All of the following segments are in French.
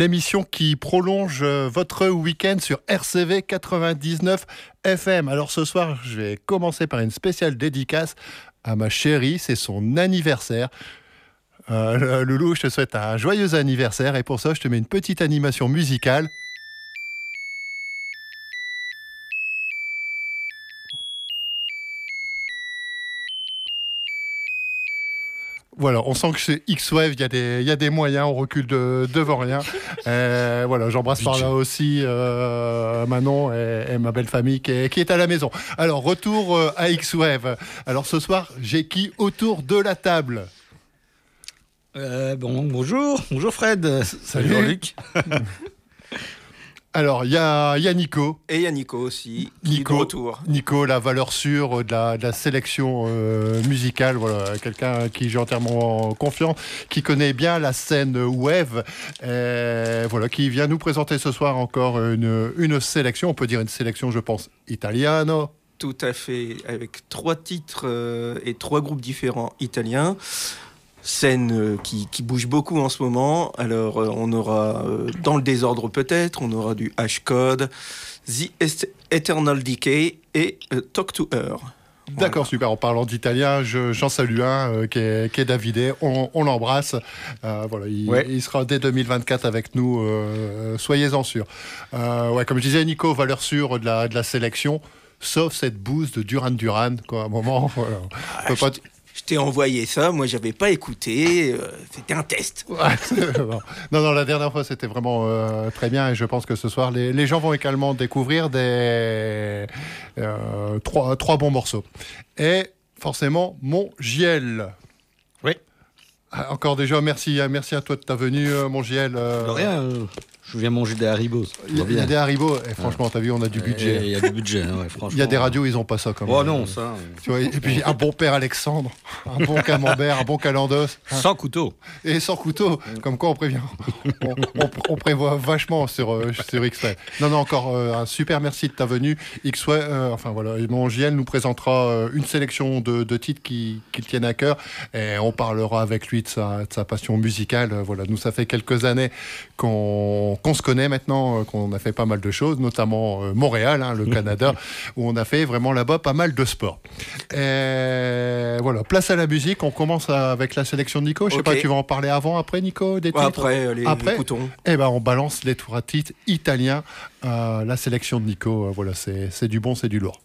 L'émission qui prolonge euh, votre week-end sur RCV 99 FM. Alors ce soir, je vais commencer par une spéciale dédicace à ma chérie, c'est son anniversaire. Euh, Loulou, je te souhaite un joyeux anniversaire et pour ça, je te mets une petite animation musicale. Voilà, on sent que chez X-Wave, il y, y, a des moyens, on recule de, devant rien. Euh, voilà, j'embrasse par là aussi euh, Manon et, ma belle famille qui est, qui est, à la maison. Alors, retour euh, à X-Wave. Alors, ce soir, j'ai qui autour de la table? Bon, bonjour, bonjour Fred. Salut Luc. Alors, il y a, Nico. Et il y a Nico aussi, Nico, retour. Nico, la valeur sûre de la, sélection euh, musicale. Voilà, quelqu'un qui j'ai entièrement confiance, qui connaît bien la scène web. voilà, qui vient nous présenter ce soir encore une, une sélection. On peut dire une sélection, je pense, italiano. Tout à fait, avec trois titres euh, et trois groupes différents italiens scène euh, qui, bouge beaucoup en ce moment. Alors, euh, on aura, euh, dans le désordre peut-être, on aura du H-Code, The Eternal Decay et Talk to Her. D'accord, super. En parlant d'italien, j'en salue un qui, est, qui, Davidé. On, l'embrasse. voilà, il, sera dès 2024 avec nous. Soyez-en sûrs. ouais, comme je disais, Nico, valeur sûre de la, de la sélection sauf cette bouse de Duran Duran, quoi, à un moment. Voilà. Ah, pas je t'ai envoyé ça, moi j'avais pas écouté, euh, c'était un test. non, non, la dernière fois c'était vraiment euh, très bien et je pense que ce soir les, gens vont également découvrir des euh, trois, trois bons morceaux. Et forcément mon JL. Oui. Ah, encore déjà, merci, merci à toi de ta venue, mon JL. De rien. Je viens manger des haribots. Il y, a des haribots, et franchement, t'as vu, on a du budget. Il y a du budget, franchement. Il y a des radios, ils ont pas ça comme Oh non, ça. Tu vois, et puis un bon père Alexandre, un bon camembert, un bon calendos. Sans couteau. Et sans couteau, comme quoi on prévient. On, prévoit vachement sur, euh, sur X-Ray. Non, non, encore euh, un super merci de ta venue. x euh, enfin voilà, mon JL nous présentera une sélection de, titres qui, qui tiennent à cœur et on parlera avec lui de sa, de sa passion musicale. Voilà, nous, ça fait quelques années qu'on qu'on se connaît maintenant, euh, qu'on a fait pas mal de choses, notamment euh, Montréal, hein, le Canada, où on a fait vraiment là-bas pas mal de sport. Et voilà, place à la musique. On commence avec la sélection de Nico. Je sais pas, tu vas en parler avant, après, Nico, des titres Après, les, après Eh ben, on balance les tours à titres italiens. Euh, la sélection de Nico, voilà, c'est du bon, c'est du lourd.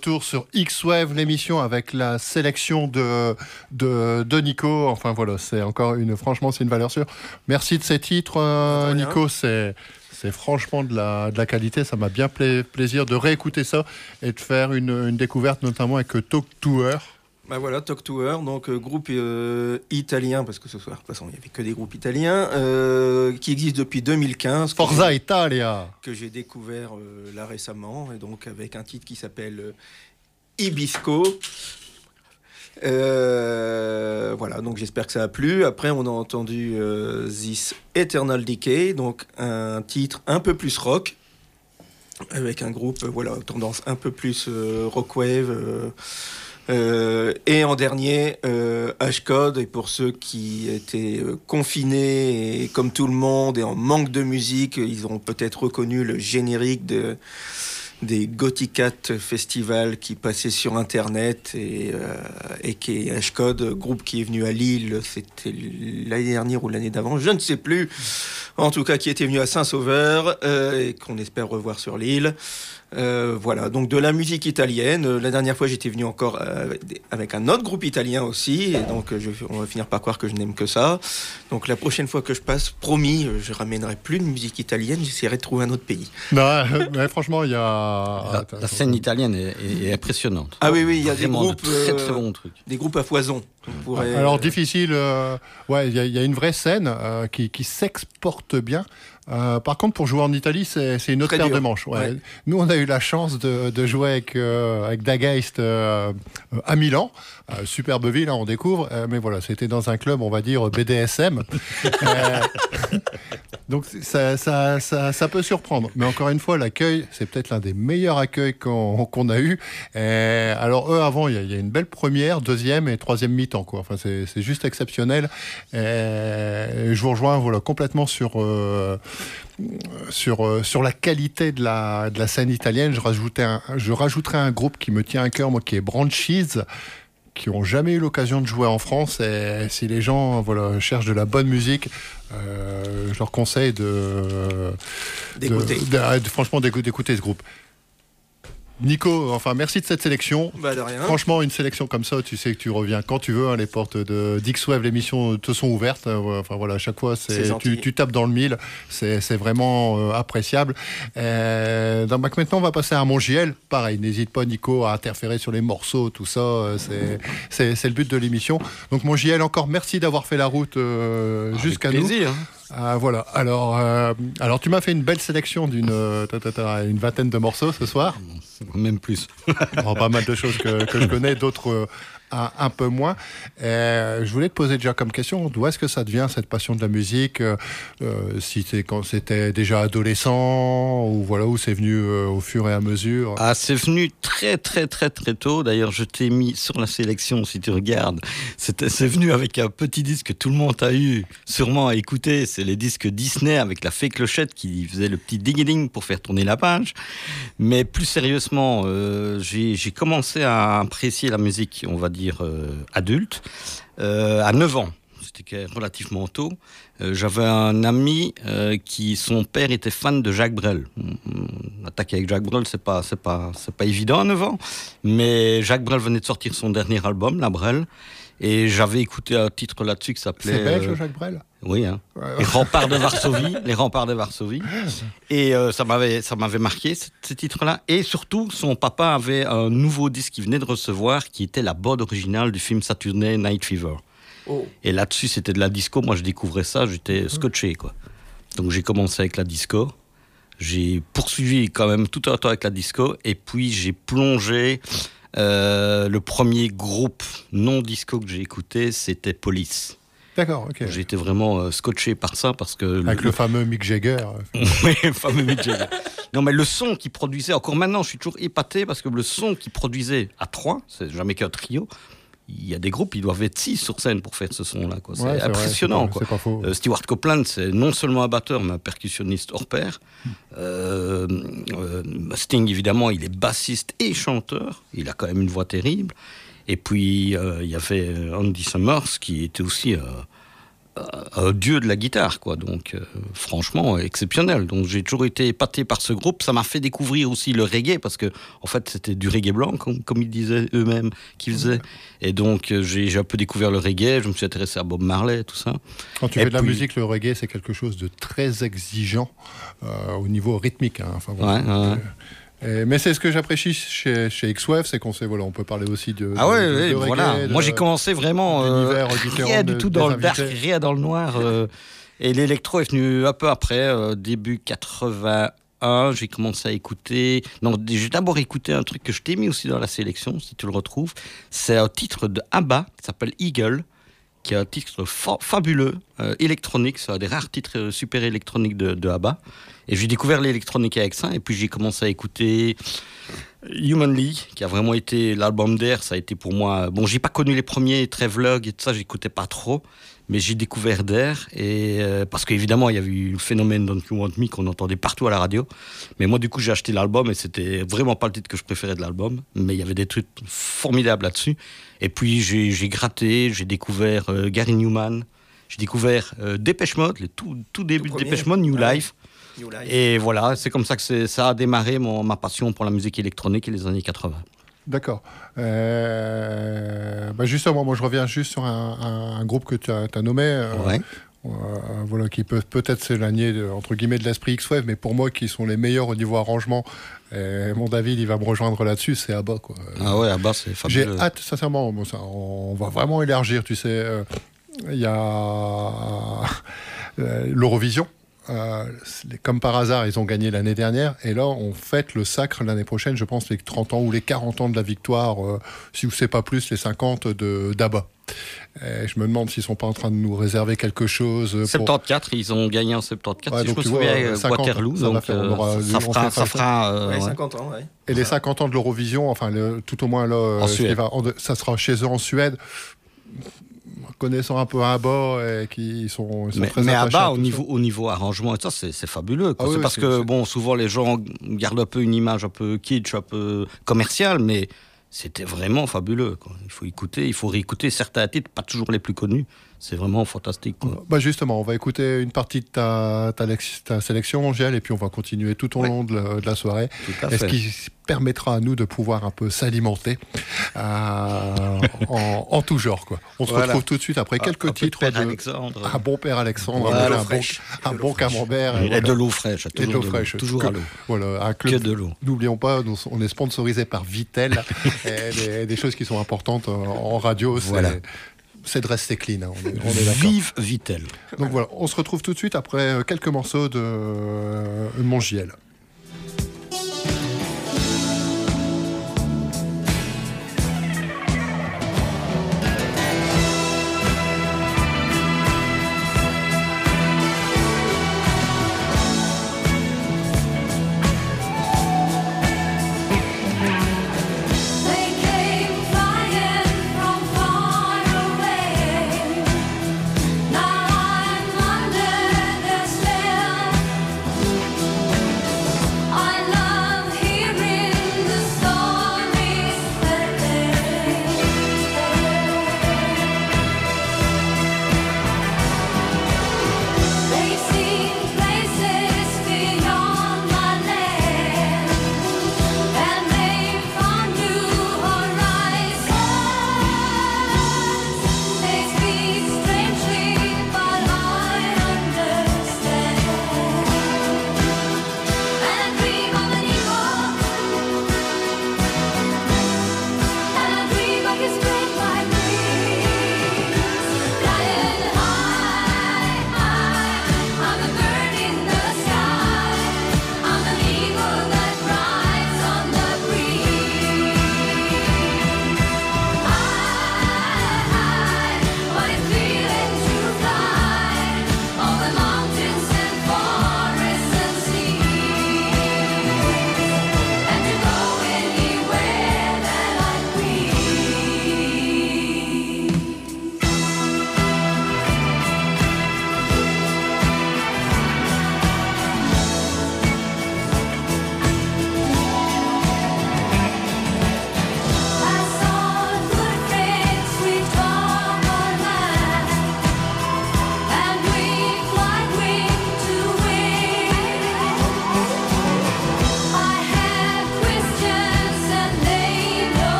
Retour sur X-Wave, l'émission avec la sélection de, de, de Nico. Enfin voilà, c'est encore une, franchement, c'est une valeur sûre. Merci de ces titres, euh, Nico. C'est, c'est franchement de la, de la qualité. Ça m'a bien plaisir de réécouter ça et de faire une, une découverte, notamment avec Talk Tour. Bah voilà, Talk Tour, donc euh, groupe euh, italien, parce que ce soir, de toute façon, il n'y avait que des groupes italiens, euh, qui existe depuis 2015. Forza Italia Que j'ai découvert là récemment, et donc avec un titre qui s'appelle Ibisco. voilà, donc j'espère que ça a plu. Après, on a entendu This Eternal Decay, donc un titre un peu plus rock, avec un groupe, voilà, tendance un peu plus rockwave euh, et en dernier, euh, H-Code, et pour ceux qui étaient euh, confinés, et comme tout le monde, et en manque de musique, ils auront peut-être reconnu le générique de, des Gothicat Festival qui passait sur Internet, et, qui est H-Code, groupe qui est venu à Lille, c'était l'année dernière ou l'année d'avant, je ne sais plus, en tout cas qui était venu à Saint-Sauveur, et qu'on espère revoir sur l'île. Euh, voilà, donc de la musique italienne. Euh, la dernière fois, j'étais venu encore euh, avec un autre groupe italien aussi, et donc je, on va finir par croire que je n'aime que ça. Donc la prochaine fois que je passe, promis, je ramènerai plus de musique italienne, j'essaierai de trouver un autre pays. Non, mais franchement, il y a la, scène italienne est, impressionnante. Ah oui, oui, il y a des groupes, très, très bons trucs. des groupes à foison. Alors difficile, ouais, il y, a une vraie scène qui, qui s'exporte bien. Euh, par contre, pour jouer en Italie, c'est une autre paire de manches. Nous, on a eu la chance de, jouer avec, euh, avec Dageist euh, à Milan. superbe ville, hein, on découvre. mais voilà, c'était dans un club, on va dire, BDSM. donc, ça, ça, ça, peut surprendre. Mais encore une fois, l'accueil, c'est peut-être l'un des meilleurs accueils qu'on a eu. alors, eux, avant, il y, a une belle première, deuxième et troisième mi-temps. Enfin, c'est juste exceptionnel. je vous rejoins voilà, complètement sur sur, euh, sur la qualité de la, de la scène italienne, je, je rajouterai un groupe qui me tient à cœur, moi, qui est Branchies, qui ont jamais eu l'occasion de jouer en France. Et si les gens voilà, cherchent de la bonne musique, euh, je leur conseille de, d'écouter. franchement, d'écouter ce groupe. Nico, enfin merci de cette sélection. Bah, de rien. Franchement, une sélection comme ça, tu sais que tu reviens quand tu veux. Hein, les portes de Dixwave, l'émission te sont ouvertes. Euh, enfin voilà, à chaque fois, c'est tu, tapes dans le mille. C'est vraiment euh, appréciable. Euh, dans Mac maintenant, on va passer à mon JL. Pareil, n'hésite pas, Nico, à interférer sur les morceaux, tout ça. Euh, c'est le but de l'émission. Donc mon JL, encore merci d'avoir fait la route jusqu'à nous. Plaisir. Ah, voilà. Alors, euh, alors tu m'as fait une belle sélection d'une euh, une vingtaine de morceaux ce soir. Même plus. pas mal de choses que, que je connais, d'autres un, peu moins. Euh, je voulais te poser déjà comme question, d'où est-ce que ça devient cette passion de la musique euh, euh, Si c'est quand c'était déjà adolescent ou voilà où c'est venu au fur et à mesure? Ah, c'est venu très très très très tôt. D'ailleurs, je t'ai mis sur la sélection si tu regardes. C'est venu avec un petit disque que tout le monde a eu sûrement à écouter. C'est les disques Disney avec la fée clochette qui faisait le petit ding pour faire tourner la page. Mais plus sérieusement, j'ai commencé à apprécier la musique, on va dire euh, adulte, euh, à 9 ans. C'était relativement tôt. Euh, j'avais un ami qui, son père était fan de Jacques Brel. Attaquer avec Jacques Brel, c'est pas, pas, c'est pas évident à 9 ans. Mais Jacques Brel venait de sortir son dernier album, La Brel. Et j'avais écouté un titre là-dessus qui s'appelait. C'est belge, Jacques Brel? Oui, hein. les remparts de Varsovie, les remparts de Varsovie. Et ça m'avait, ça m'avait marqué ce, titre-là. Et surtout, son papa avait un nouveau disque qu'il venait de recevoir, qui était la bande originale du film Saturday Night Fever. Oh. Et là-dessus, c'était de la disco. Moi, je découvrais ça, j'étais scotché, quoi. Donc j'ai commencé avec la disco. J'ai poursuivi quand même tout un temps avec la disco. Et puis j'ai plongé euh, le premier groupe non disco que j'ai écouté, c'était Police. D'accord, ok. Été vraiment euh, scotché par ça parce que. Avec le, fameux Mick Jagger. oui, le fameux Mick Jagger. Non, mais le son qu'il produisait, encore maintenant, je suis toujours épaté parce que le son qu'il produisait à trois, c'est jamais qu'un trio, il y a des groupes, ils doivent être six sur scène pour faire ce son-là. C'est impressionnant. quoi. Euh, Stewart Copeland, c'est non seulement un batteur, mais un percussionniste hors pair. Euh, euh, Sting, évidemment, il est bassiste et chanteur. Il a quand même une voix terrible. Et puis, il y avait Andy Summers, qui était aussi euh, dieu de la guitare, quoi. Donc, euh, franchement, exceptionnel. Donc, j'ai toujours été épaté par ce groupe. Ça m'a fait découvrir aussi le reggae, parce que, en fait, c'était du reggae blanc, comme, comme ils disaient eux-mêmes qu'ils faisaient. Et donc, euh, j'ai un peu découvert le reggae. Je me suis intéressé à Bob Marley, tout ça. Quand tu fais de la musique, le reggae, c'est quelque chose de très exigeant au niveau rythmique. Hein. Enfin, ouais, mais c'est ce que j'apprécie chez, chez X-Wave, c'est qu'on sait, voilà, on peut parler aussi de. Ah ouais, voilà. Moi j'ai commencé vraiment euh, rien du tout dans le dark, rien dans le noir. Euh, et l'électro est venu un peu après, euh, début 81. J'ai commencé à écouter. Non, j'ai d'abord écouté un truc que je t'ai mis aussi dans la sélection, si tu le retrouves. C'est un titre de ABBA qui s'appelle Eagle qui est un titre fabuleux, électronique, c'est un des rares titres super électroniques de, de ABBA. Et j'ai découvert l'électronique avec ça, et puis j'ai commencé à écouter Humanly, qui a vraiment été l'album d'air. Ça a été pour moi. Bon, j'ai pas connu les premiers très vlogs et tout ça, j'écoutais pas trop, mais j'ai découvert d'air. Et euh, parce qu'évidemment, il y avait eu le phénomène Don't You Want Me qu'on entendait partout à la radio. Mais moi, du coup, j'ai acheté l'album et c'était vraiment pas le titre que je préférais de l'album, mais il y avait des trucs formidables là-dessus. Et puis j'ai gratté, j'ai découvert euh, Gary Newman. J'ai découvert euh, Dépêche Mode, le tout, tout début de Dépêche Mode, New Life. Et voilà, c'est comme ça que ça a démarré mon, ma passion pour la musique électronique et les années 80. D'accord. Euh, bah justement, moi je reviens juste sur un, groupe que tu as, nommé. Euh, euh, voilà, qui peut peut-être s'éloigner entre guillemets de l'esprit X-Wave, mais pour moi qui sont les meilleurs au niveau arrangement, et mon David il va me rejoindre là-dessus, c'est ABBA. Quoi. Ah ouais, ABBA c'est fabuleux. J'ai hâte, sincèrement, ça, on va vraiment élargir, tu sais. Il y a l'Eurovision euh, comme par hasard, ils ont gagné l'année dernière. Et là, on fête le sacre l'année prochaine, je pense, les 30 ans ou les 40 ans de la victoire, euh, si vous ne pas plus, les 50 de d'ABBA. je me demande s'ils sont pas en train de nous réserver quelque chose. 74, ils ont gagné en 74. si je me souviens, 50, Waterloo. Ça, donc, euh, ça, fera, ça fera 50 ans. Ouais. Et les 50 ans de l'Eurovision, enfin, tout au moins là, ça sera chez eux en Suède connaissant un peu ABBA et qui sont, sont mais, très mais ABBA au niveau, au niveau arrangement et ça c'est fabuleux ah c'est parce que bon souvent les gens gardent un peu une image un peu kitsch un peu commerciale mais c'était vraiment fabuleux quoi. il faut écouter il faut réécouter certains titres pas toujours les plus connus c'est vraiment fantastique. Bah justement, on va écouter une partie de ta, ta, sélection, Angèle, et puis on va continuer tout au long de la, soirée. Est-ce qui permettra à nous de pouvoir un peu s'alimenter euh, en, tout genre. Quoi? On se retrouve tout de suite après quelques titres de Alexandre. un bon père Alexandre, un, bon, camembert. Et, de l'eau fraîche. Et de l'eau fraîche. Toujours à l'eau. Voilà, un club. Que de l'eau. N'oublions pas, on est sponsorisé par Vitel. et des, choses qui sont importantes en radio. Voilà c'est de rester clean. Hein, on Vive Vitel. Donc voilà, on se retrouve tout de suite après euh, quelques morceaux de euh, Mongiel.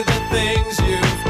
the things you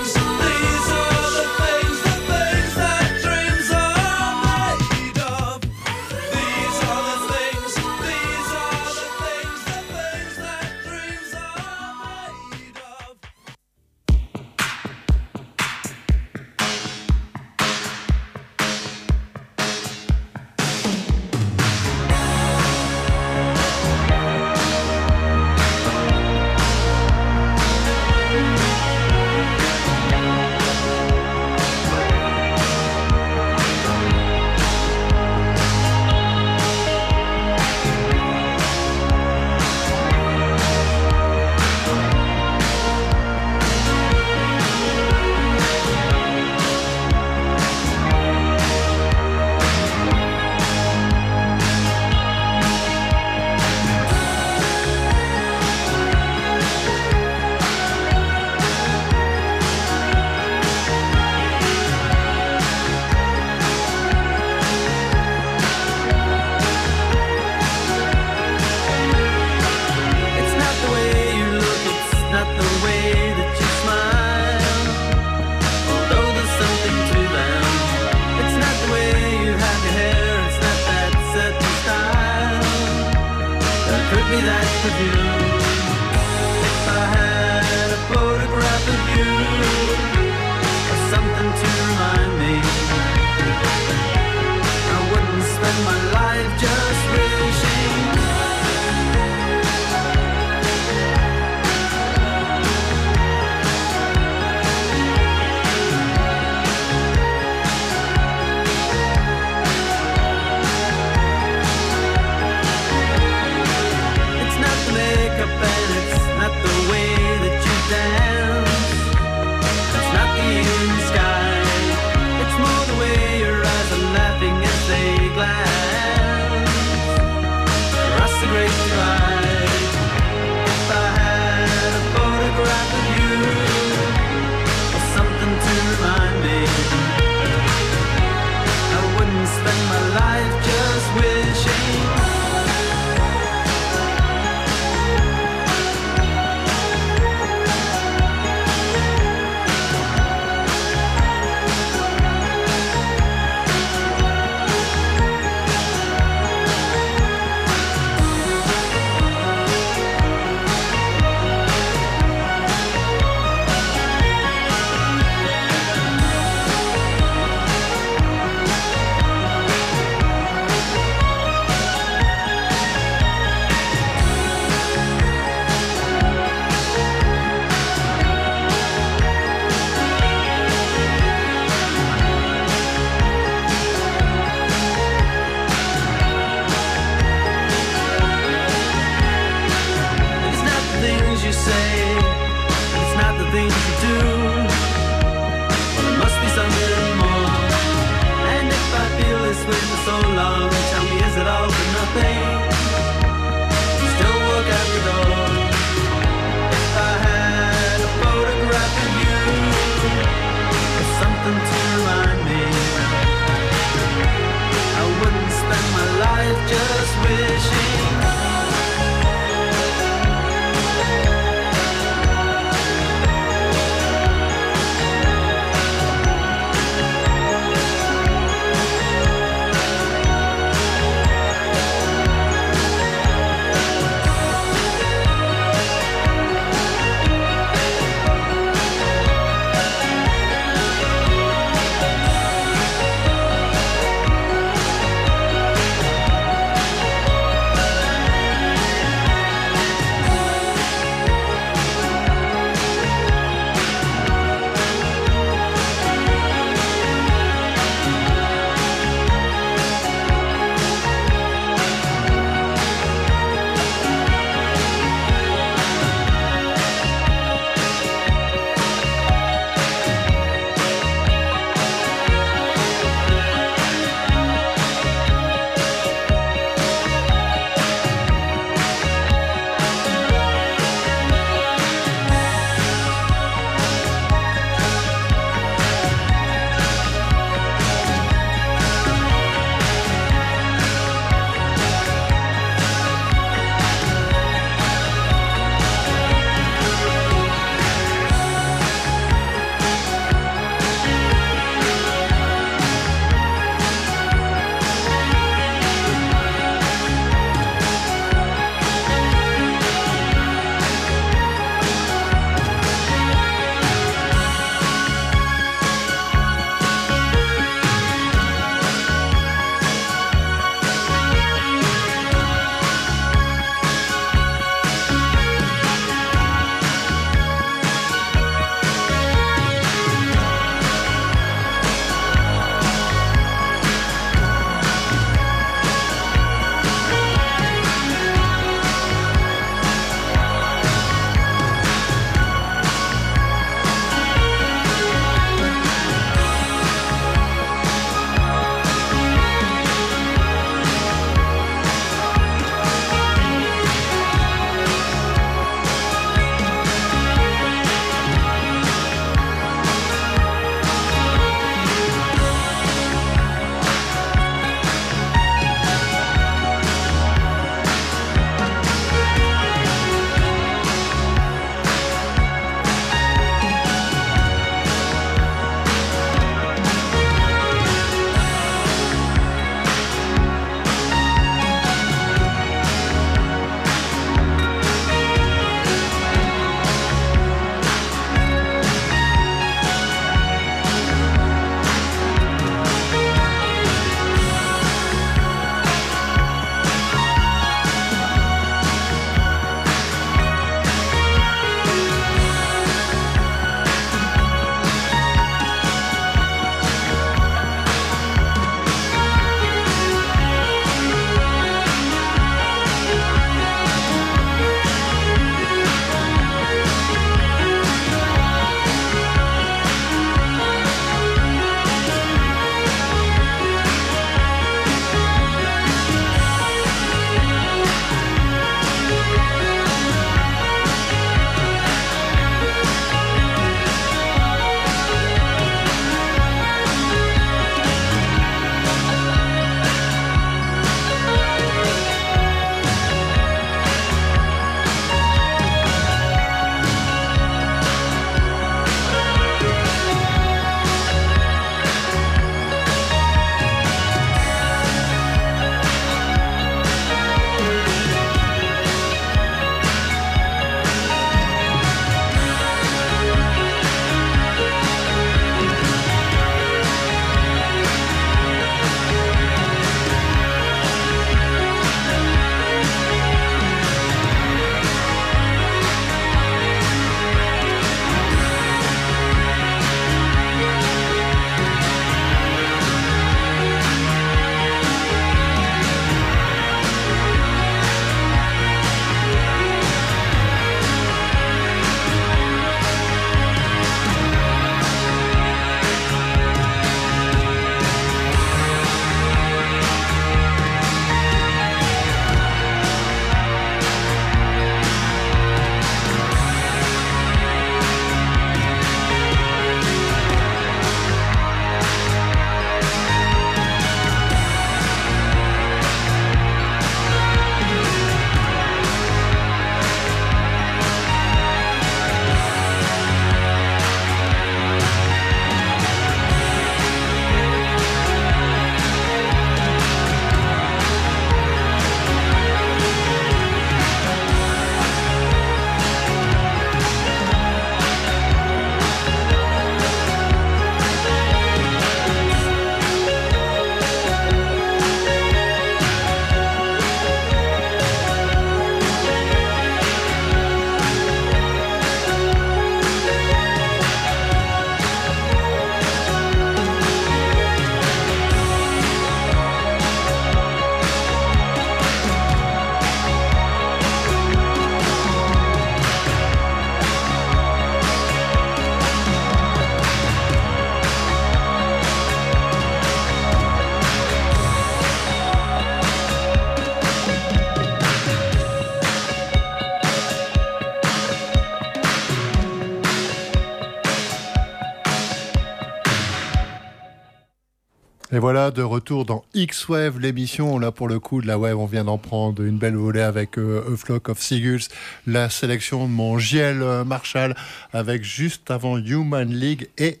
Et voilà, de retour dans X-Wave, l'émission. Là, pour le coup, de la web, on vient d'en prendre une belle volée avec euh, A Flock of Seagulls, la sélection de mon Giel euh, Marshall, avec juste avant Human League et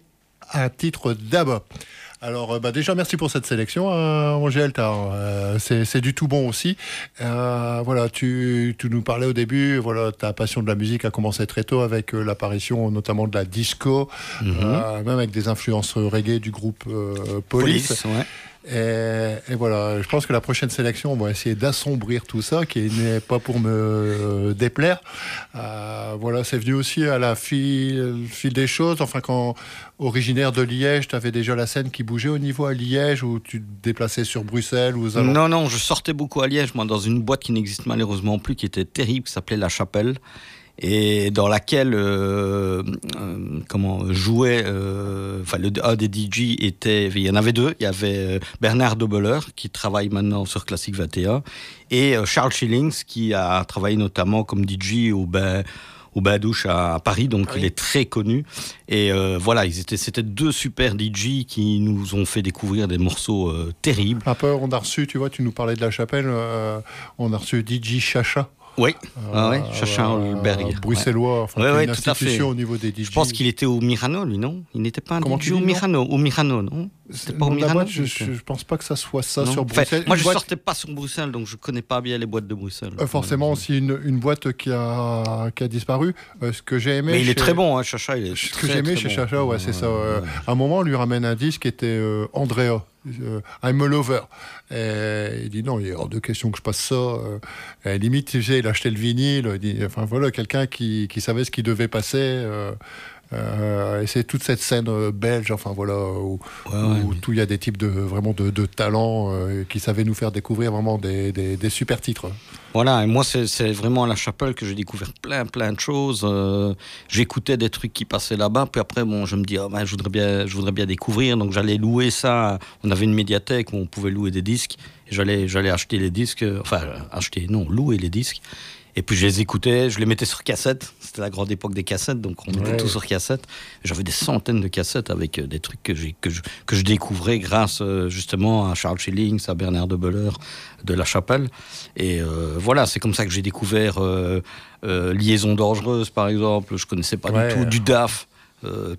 un titre d'abord. Alors, euh, bah déjà, merci pour cette sélection, hein, Angèle. Euh, c'est du tout bon aussi. Euh, voilà, tu, tu, nous parlais au début, voilà, ta passion de la musique a commencé très tôt avec l'apparition notamment de la disco, mm -hmm. même avec des influences reggae du groupe Police. Police ouais. Et, voilà, je pense que la prochaine sélection, on va essayer d'assombrir tout ça, qui n'est pas pour me euh, déplaire. Euh, voilà, c'est venu aussi à la fil, fil des choses. Enfin, quand originaire de Liège, tu avais déjà la scène qui bougeait au niveau à Liège, ou tu te déplaçais sur Bruxelles ou Non, non, je sortais beaucoup à Liège, moi, dans une boîte qui n'existe malheureusement plus, qui était terrible, qui s'appelait La Chapelle et dans laquelle euh, euh, comment jouait euh, enfin le un des DJ était il y en avait deux. Il y avait Bernard Dobeler qui travaille maintenant sur Classic 21 et euh, Charles Schillings qui a travaillé notamment comme DJ au bain au bain douche à, Paris. Donc oui. il est très connu. Et euh, voilà ils étaient c'était deux super DJ qui nous ont fait découvrir des morceaux terribles. Un peu on a reçu tu vois tu nous parlais de la chapelle on a reçu DJ Chacha oui, ah ouais, Chacha Holberg. Bruxellois, enfin, ouais, ouais, une tout à fait. au niveau des DJ. Je pense qu'il était au Mirano, lui, non? Il n'était pas un Comment DJ au Mirano, au Mirano, non? C'était pas au Mirano boîte, je, je, je, pense pas que ça soit ça non. sur Bruxelles. Enfin, moi, je boîte... sortais pas sur Bruxelles, donc je connais pas bien les boîtes de Bruxelles. Euh, forcément, aussi une, une, boîte qui a, qui a disparu. Euh, ce que j'ai aimé. Mais il chez... est très bon, hein, Chacha. Il est ce que j'ai aimé chez bon. Chacha, ouais, c'est ça. Euh, à un moment, on lui ramène un disque qui était euh, Andrea. Euh, I'm a lover. Et il dit non, il est hors de question que je passe ça. Et limite, tu sais, il achetait le vinyle. Il dit, enfin voilà, quelqu'un qui, qui, savait ce qui devait passer. Euh, euh, et c'est toute cette scène euh, belge, enfin voilà, où, ouais, ouais, où mais... tout il y a des types de vraiment de, de talents euh, qui savaient nous faire découvrir vraiment des, des, des super titres. Voilà, et moi c'est vraiment à la chapelle que j'ai découvert plein plein de choses. Euh, J'écoutais des trucs qui passaient là-bas, puis après bon, je me dis oh, ben, je voudrais bien, je voudrais bien découvrir, donc j'allais louer ça. On avait une médiathèque où on pouvait louer des disques, j'allais j'allais acheter les disques, enfin acheter non louer les disques. Et puis je les écoutais, je les mettais sur cassette. C'était la grande époque des cassettes, donc on mettait ouais. tout sur cassette. J'avais des centaines de cassettes avec des trucs que, que, je, que je découvrais grâce justement à Charles Schillings, à Bernard de Beller de La Chapelle. Et euh, voilà, c'est comme ça que j'ai découvert euh, euh, Liaison dangereuse, par exemple. Je connaissais pas ouais. du tout du DAF.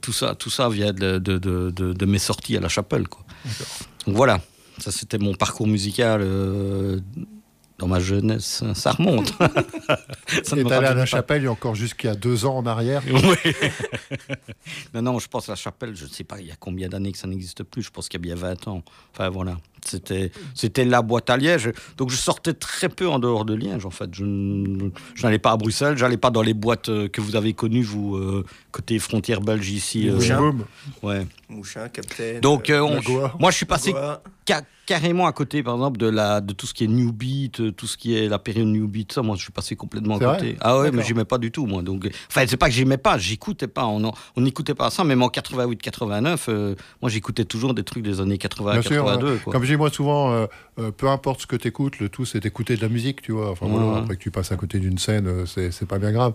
tout ça, tout ça vient de, de, de, de, mes sorties à La Chapelle. Quoi. Donc voilà, ça c'était mon parcours musical dans ma jeunesse, ça remonte. ça Et allé à la chapelle il y a encore jusqu'à deux ans en arrière Oui. non, non, je pense à la chapelle, je ne sais pas il y a combien d'années que ça n'existe plus, je pense qu'il y a bien 20 ans. Enfin voilà, c'était la boîte à Liège. Donc je sortais très peu en dehors de Liège en fait. Je, je n'allais pas à Bruxelles, j'allais pas dans les boîtes euh, que vous avez connues, vous, euh, côté frontière belge ici. Mouchin. Euh, ouais. Mouchin. Donc euh, on, moi je suis passé carrément à côté, par exemple, de, la, de tout ce qui est New Beat, euh, tout ce qui est la période New Beat, ça, moi, je suis passé complètement à côté. Ah ouais, mais j'aimais pas du tout, moi. Donc, enfin, c'est pas que j'aimais pas, j'écoutais pas. On n'écoutait pas ça, même en 88-89, euh, moi, j'écoutais toujours des trucs des années 80 82. Sûr, Comme je dis, moi, souvent, euh, euh, peu importe ce que tu écoutes, le tout, c'est d'écouter de la musique, tu vois. Enfin, ouais. voilà, après que tu passes à côté d'une scène, c'est pas bien grave.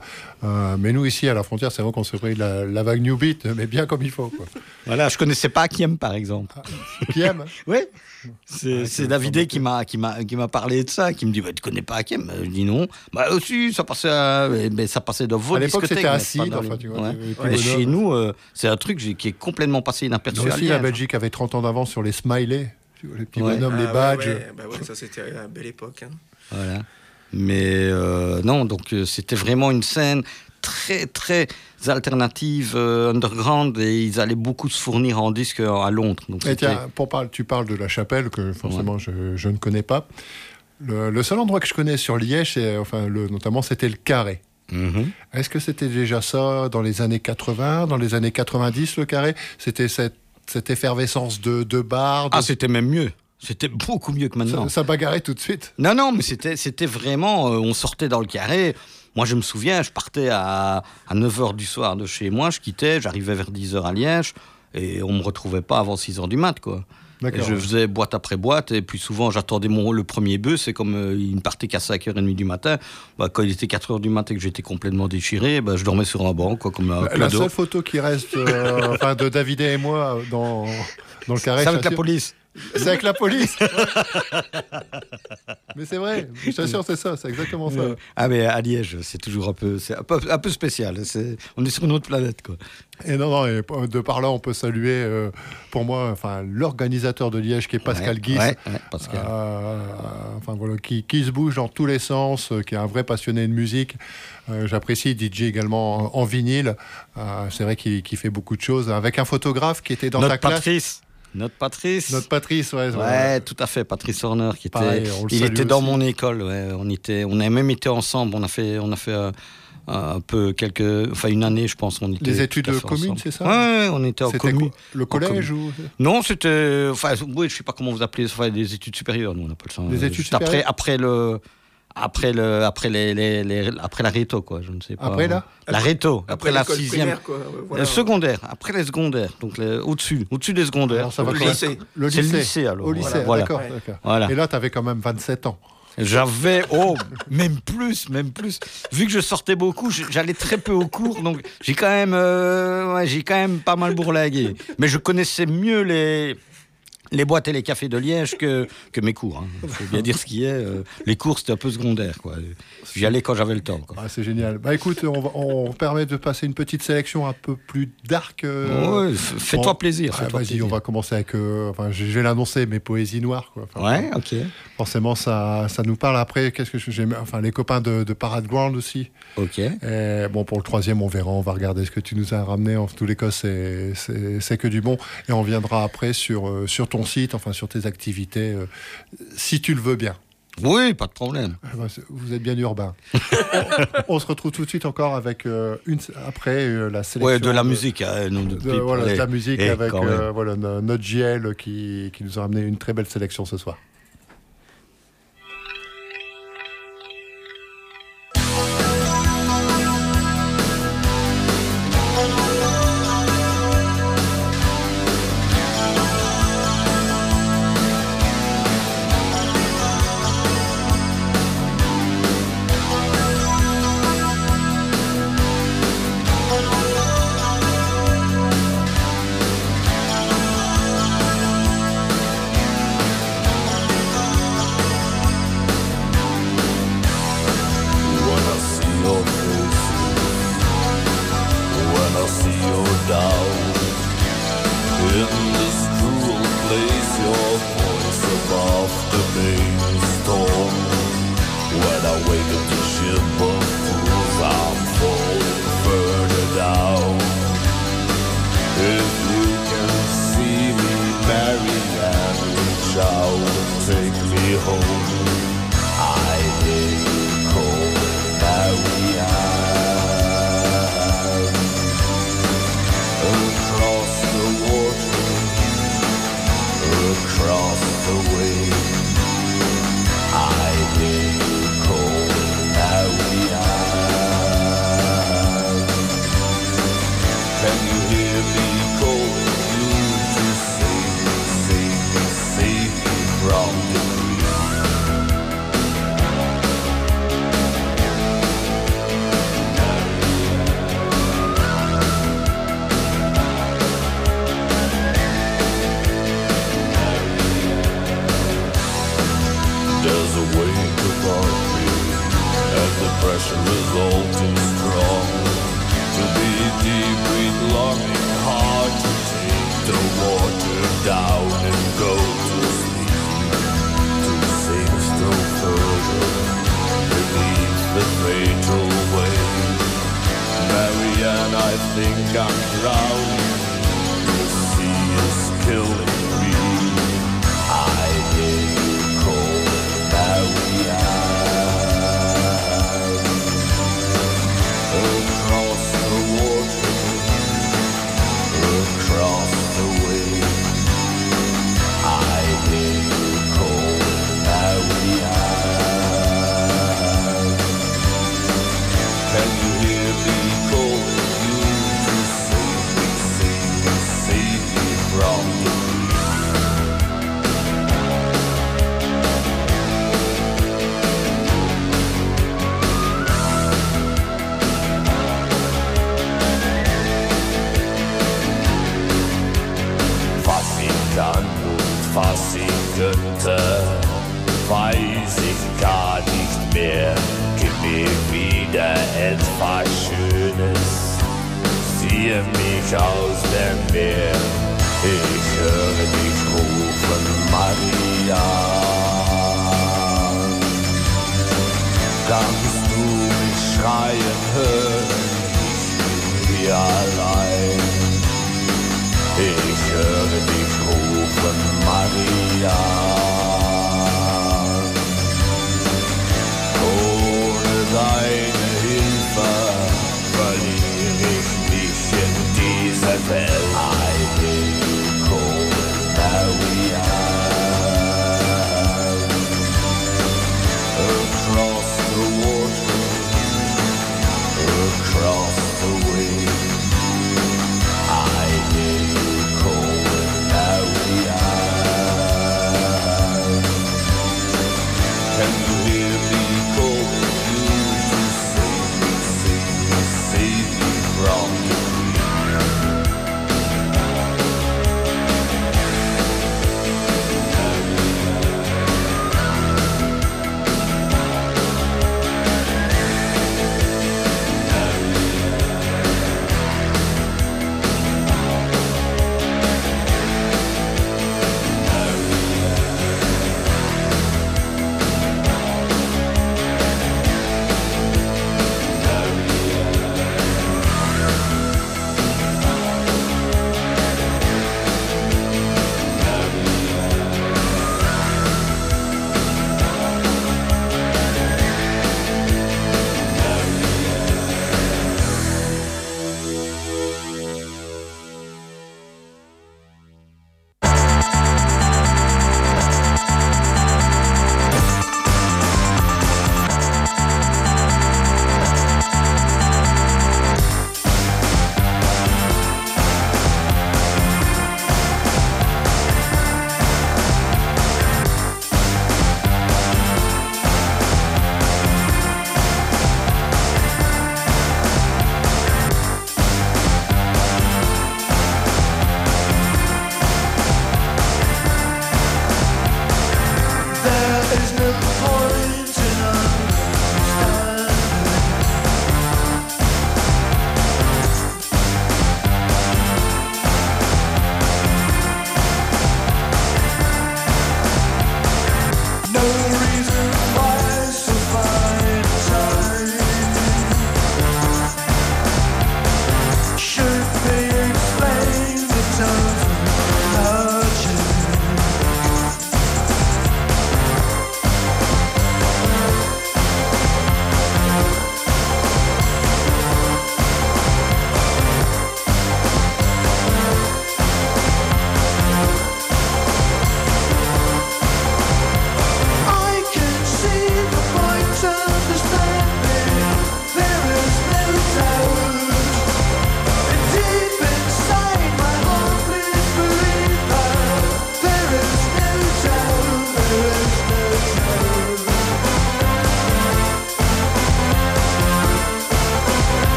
mais nous, ici, à la frontière, c'est vrai qu'on s'est pris la, la, vague New Beat, mais bien comme il faut. Quoi. Voilà, je connaissais pas Kiem, par exemple. Ah, Kiem Oui. C'est ah, Davidé qui m'a qui m'a qui m'a parlé de ça, qui me dit bah, tu connais pas Hakim Je dis non. Bah aussi ça passait à, mais ça passait dans vos À l'époque c'était acide. Enfin, tu vois, ouais. chez nous euh, c'est un truc qui est complètement passé inaperçu. Aussi la Belgique avait 30 ans d'avance sur les smileys, les petits ouais. bonhommes, ah, les badges. Ouais, bah ouais, ça c'était une belle époque. Hein. Voilà. Mais euh, non, donc euh, c'était vraiment une scène très très alternatives euh, underground et ils allaient beaucoup se fournir en disque à Londres. Donc et tiens, pour parler, tu parles de la chapelle que forcément ouais. je, je, ne connais pas. Le, le, seul endroit que je connais sur Liège, enfin, le, notamment, c'était le Carré. -hmm. Est-ce que c'était déjà ça dans les années 80, dans les années 90, le Carré? C'était cette, cette effervescence de, de bars de... Ah, c'était même mieux. C'était beaucoup mieux que maintenant. Ça, ça bagarrait tout de suite Non, non, mais c'était vraiment... Euh, on sortait dans le Carré moi, je me souviens, je partais à, à 9h du soir de chez moi, je quittais, j'arrivais vers 10h à Liège, et on ne me retrouvait pas avant 6h du mat, quoi. Et je faisais boîte après boîte, et puis souvent j'attendais mon le premier bus, c'est comme euh, il ne partait qu'à 5h30 du matin. Bah, quand il était 4h du matin et que j'étais complètement déchiré, bah, je dormais sur un banc. Quoi, comme un la, la seule photo qui reste euh, enfin, de David et moi dans, dans le carré. C'est avec la police. C'est avec la police. mais c'est vrai, je t'assure, c'est ça, c'est exactement ça. Ah mais à Liège, c'est toujours un peu, c'est un peu, un peu spécial. C'est, on est sur une autre planète, quoi. Et non, non, et de par là, on peut saluer, euh, pour moi, enfin, l'organisateur de Liège, qui est Pascal Ouais, Guis, ouais, ouais, Pascal. Euh, enfin voilà, qui, qui se bouge dans tous les sens, euh, qui est un vrai passionné de musique. Euh, J'apprécie DJ également en, en vinyle. Euh, c'est vrai qu'il qu'il fait beaucoup de choses avec un photographe qui était dans Notre ta classe. Notre Patrice. Notre Patrice, ouais. Ouais, tout à fait, Patrice Horner qui était, Pareil, il était dans aussi. mon école. Ouais, on était, on a même été ensemble. On a fait, on a fait euh, un peu quelques, enfin une année, je pense. On était Les études communes, c'est ça Ouais, on était en commune. Le collège ou Non, c'était, enfin, oui, je sais pas comment vous appelez, enfin, des études supérieures, nous on appelle ça. Des Euh, études juste après, supérieures après le, après le, après les, les, les- après la réto, quoi. Je ne sais pas. Après la La réto, après, la sixième. primaire, quoi, euh, voilà. Le secondaire, après les secondaires, donc au-dessus, au-dessus des secondaires. Alors, ça va Le lycée. Le C'est lycée. le lycée, alors. Au lycée, Voilà, d'accord. Voilà. Et là, tu avais quand même 27 ans. J'avais, oh, même plus, même plus. Vu que je sortais beaucoup, j'allais très peu aux cours, donc j'ai quand même, euh, ouais, j'ai quand même pas mal bourlingué. Mais je connaissais mieux les, les boîtes et les cafés de Liège que, que mes cours. Il faut bien dire ce qui est. euh, les cours, c'était un peu secondaire, quoi. J'y allais quand j'avais le temps, quoi. Ah, c'est génial. Bah écoute, on, va- on permet de passer une petite sélection un peu plus dark. euh, Ouais, fais-toi plaisir. Ah, Vas-y, plaisir. on va commencer avec. euh, enfin, je vais l'annoncer, mes poésies noires. Quoi. Enfin, Ouais, ok. Forcément, ça, ça nous parle. Après, qu'est-ce que j'aime Enfin, les copains de, de Parade Ground aussi. Ok. Et bon, pour le troisième, on verra. On va regarder ce que tu nous as ramené. En tous les cas, c'est- c'est c'est que du bon. Et on viendra après sur, euh, sur ton site, enfin sur tes activités, euh, si tu le veux bien. Oui, pas de problème. Ah bah, Vous êtes bien urbain. on, on se retrouve tout de suite encore avec euh, une après euh, la sélection. Ouais, de la musique. hein, non, de de- pipe, voilà, de allez. la musique Eh, avec euh, voilà, no- notre JL qui, qui nous a ramené une très belle sélection ce soir.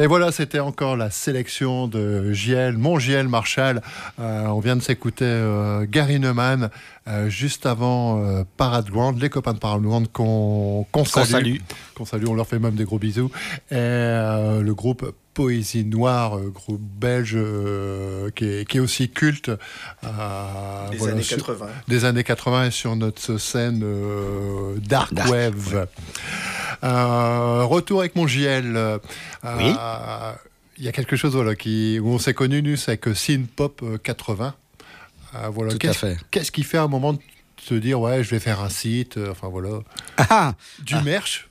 Et voilà, c'était encore la sélection de JL, mon JL Marshall. Euh, on vient de s'écouter euh, Gary Neumann euh, juste avant Parade Ground, les copains de Parade qu'on salue. Qu'on salue, on leur fait même des gros bisous. Et le groupe Poésie Noire, euh, groupe belge euh, qui, est, qui est aussi culte. euh, Des voilà, années sur- 80. des années 80 et sur notre scène euh, dark, Dark, wave. Euh, retour avec mon JL. Oui. Il y a quelque chose voilà, qui, où on s'est connu, nous, c'est que Synth Pop euh, 80. Euh, voilà. Tout à Qu'est-ce fait. qu'est-ce qui fait à un moment de se dire, ouais, je vais faire un site, enfin voilà, Ah, du merch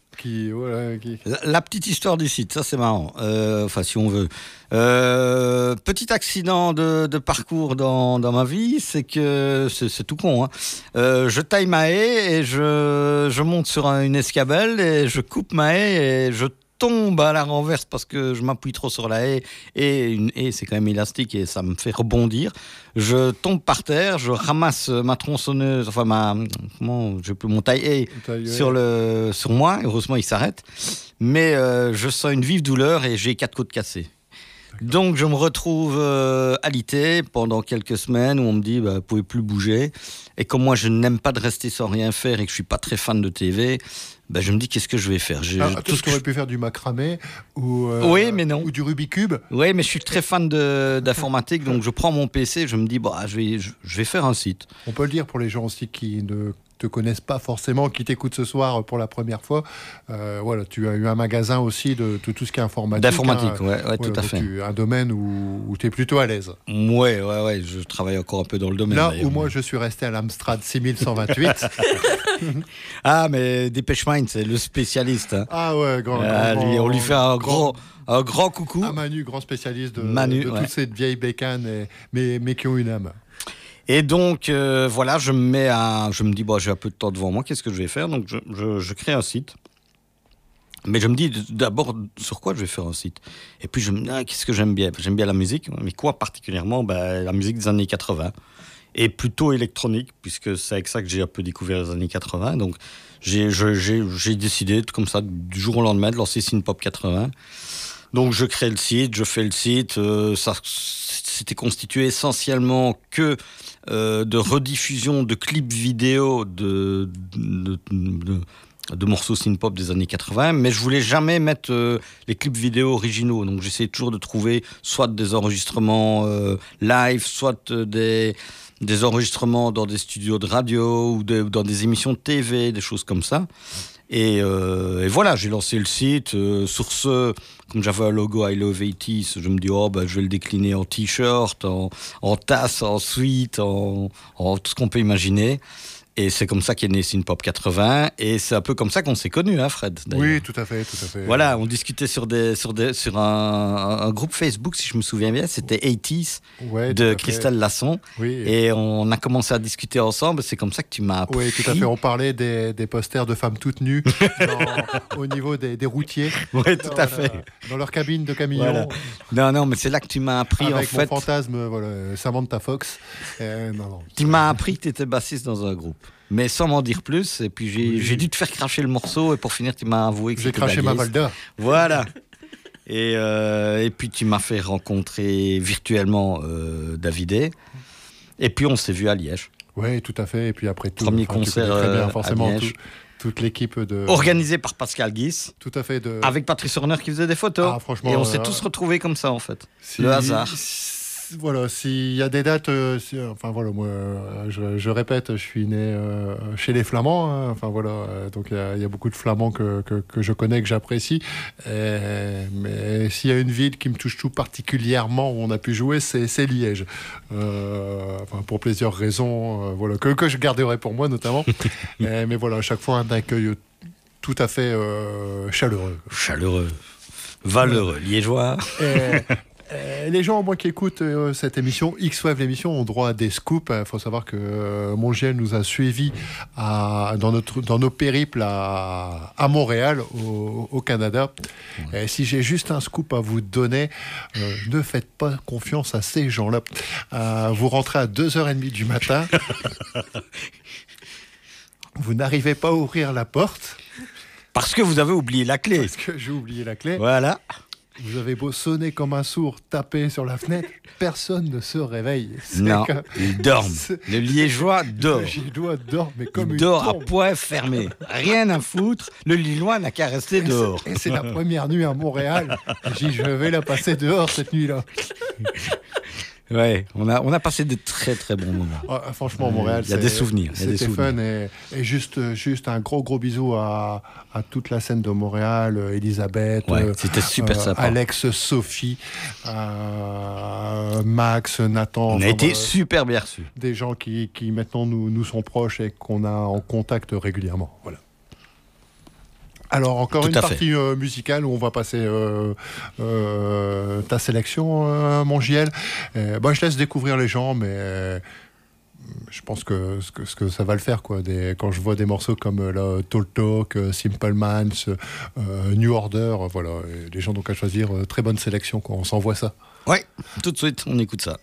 La- petite histoire du site, ça c'est marrant. Euh, enfin, si on veut. Euh, petit accident de, parcours dans, ma vie, c'est que c'est tout con. hein. Euh, je taille ma haie et je, monte sur un- une escabelle et je coupe ma haie et je tombe à la renverse parce que je m'appuie trop sur la haie et une haie c'est quand même élastique et ça me fait rebondir. Je tombe par terre, je ramasse ma tronçonneuse, enfin ma comment je peux mon taille sur le sur moi. Heureusement il s'arrête, mais euh, je sens une vive douleur et j'ai quatre côtes cassées. Donc je me retrouve euh, alité pendant quelques semaines où on me dit bah, vous pouvez plus bouger et comme moi je n'aime pas de rester sans rien faire et que je suis pas très fan de TV, bah, je me dis qu'est-ce que je vais faire? Ah, tout tout ce que qu'on aurait pu faire du macramé ou, euh, Oui, mais non. ou du Rubik's Cube. Ouais, mais je suis très fan d'informatique, donc je prends mon PC, je me dis, bah, je, vais, je, je vais faire un site. On peut le dire pour les gens aussi qui ne te connaissent pas forcément, qui t'écoutent ce soir pour la première fois. Euh, voilà, tu as eu un magasin aussi de, de tout ce qui est informatique. D'informatique, hein. ouais, ouais, Voilà, tout à fait. tu- un domaine où, tu es plutôt à l'aise. Ouais, ouais, ouais, je travaille encore un peu dans le domaine. Là où moi je suis resté à l'Amstrad 6128. Ah, mais Dépêche Mind, c'est le spécialiste. hein. ah ouais, grand, Ah, grand- lui, on lui fait un grand- un grand coucou. Ah, Manu, grand spécialiste de, Manu, de ouais. toutes ces vieilles bécanes, et- mais, mais qui ont une âme. Et donc, euh, voilà, je me mets à. Je me dis, bon, j'ai un peu de temps devant moi, qu'est-ce que je vais faire? Donc, je, je- crée un site. Mais je me dis d'abord sur quoi je vais faire un site? Et puis je me dis, ah, qu'est-ce que j'aime bien? J'aime bien la musique, mais quoi particulièrement? Ben, La musique des années 80. Et plutôt électronique, puisque c'est avec ça que j'ai un peu découvert les années 80. Donc j'ai décidé, comme ça, du jour au lendemain, de lancer Synpop 80. Donc je crée le site, je fais le site. euh, ça c'était constitué essentiellement que euh, de rediffusion de clips vidéo de, de, morceaux synth-pop des années 80, mais je voulais jamais mettre euh, les clips vidéo originaux. Donc j'essayais toujours de trouver soit des enregistrements euh, live, soit des, des enregistrements dans des studios de radio ou dans des émissions de TV, des choses comme ça. Et, euh, et voilà, j'ai lancé le site. euh, sur ce, comme j'avais un logo I Love 80s, je me dis, oh, bah, je vais le décliner en t-shirt, en, en tasse, en suite, en, en tout ce qu'on peut imaginer. Et c'est comme ça qu'est né Synpop 80. Et c'est un peu comme ça qu'on s'est connus, hein, Fred. Oui, tout à fait, tout à fait. Voilà, on discutait sur, des, sur, des, sur un, un groupe Facebook, si je me souviens bien, c'était 80s Ouais, tout à de. Christelle Lasson. Oui, Et on a commencé à discuter ensemble. C'est comme ça que tu m'as appris. Oui, tout à fait. On parlait des, des posters de femmes toutes nues dans- au niveau des, des routiers. Oui, tout à fait. la- Dans leur cabine de camion. Voilà. Non, non, mais c'est là que tu m'as appris, avec en mon fait. fantasme, voilà, Samantha Fox. Euh, non, non. Tu m'as appris que tu étais bassiste dans un groupe. Mais sans m'en dire plus. Et puis j'ai dû te faire cracher le morceau. Et pour finir, tu m'as avoué que J'ai craché ma. Valda. Voilà. Et, euh, et puis tu m'as fait rencontrer virtuellement euh, Davidé. Et puis on s'est vu à Liège. Oui, tout à fait. Et puis après tout, Premier tu concert, très bien, euh, à forcément, Liège. tout- toute l'équipe de. Organisé par Pascal Guis. Tout à fait de. Avec Patrice Horner qui faisait des photos. Ah, franchement, et on s'est euh, tous retrouvés comme ça en fait. Si- Le hasard. si- Voilà, s'il y a des dates, euh, si- enfin voilà, moi, euh, je, je répète, je suis né euh, chez les Flamands, hein, enfin voilà, euh, donc il y, a- il y a beaucoup de Flamands que, que, que je connais, que j'apprécie. Mais s'il y a une ville qui me touche tout particulièrement où on a pu jouer, c'est c'est Liège. Euh, enfin, pour plusieurs raisons, euh, voilà, que, que je garderai pour moi notamment. Et- mais voilà, à chaque fois un accueil tout à fait euh, chaleureux. Chaleureux. Valeureux. Liégeois. Et, euh, les gens, moi, qui écoutent euh, cette émission, X-Wave l'émission, ont droit à des scoops. Il faut savoir que euh, Mongiel nous a suivis à- dans, notre, dans nos périples à, à Montréal, au, au Canada. Et si j'ai juste un scoop à vous donner, euh, ne faites pas confiance à ces gens-là. Vous rentrez à 2h30 du matin. vous n'arrivez pas à ouvrir la porte Parce que vous avez oublié la clé. parce que j'ai oublié la clé. Voilà. Vous avez beau sonner comme un sourd, taper sur la fenêtre, personne ne se réveille. Non, que- ils dorment. Le Liégeois dort. Le Gillois dort, mais comme Il une dort à poing fermé. Rien à foutre. Le Lillois n'a qu'à rester Et dehors. Et c'est la première nuit à Montréal. J'ai je vais la passer dehors cette nuit-là. Ouais, on a, on a passé de très très bons moments. Ah, franchement, Montréal, Il y a des souvenirs, C'était fun et, et juste, juste un gros gros bisou à, à toute la scène de Montréal, euh, Elisabeth, Ouais, euh, c'était super euh, sympa. Alex, Sophie, euh, Max, Nathan. On a été super bien reçus. des gens qui, qui maintenant nous, nous sont proches et qu'on a en contact régulièrement. Voilà. Alors encore Tout une partie euh, musicale où on va passer euh, euh, ta sélection, mon JL. Euh, bah, je laisse découvrir les gens, mais je pense que ce, que ce que ça va le faire quoi. Des, quand je vois des morceaux comme Tall Talk, euh, Simple Minds, New Order, voilà, les gens donc à choisir, très bonne sélection quoi. On s'envoie ça. Ouais, tout de suite, on écoute ça.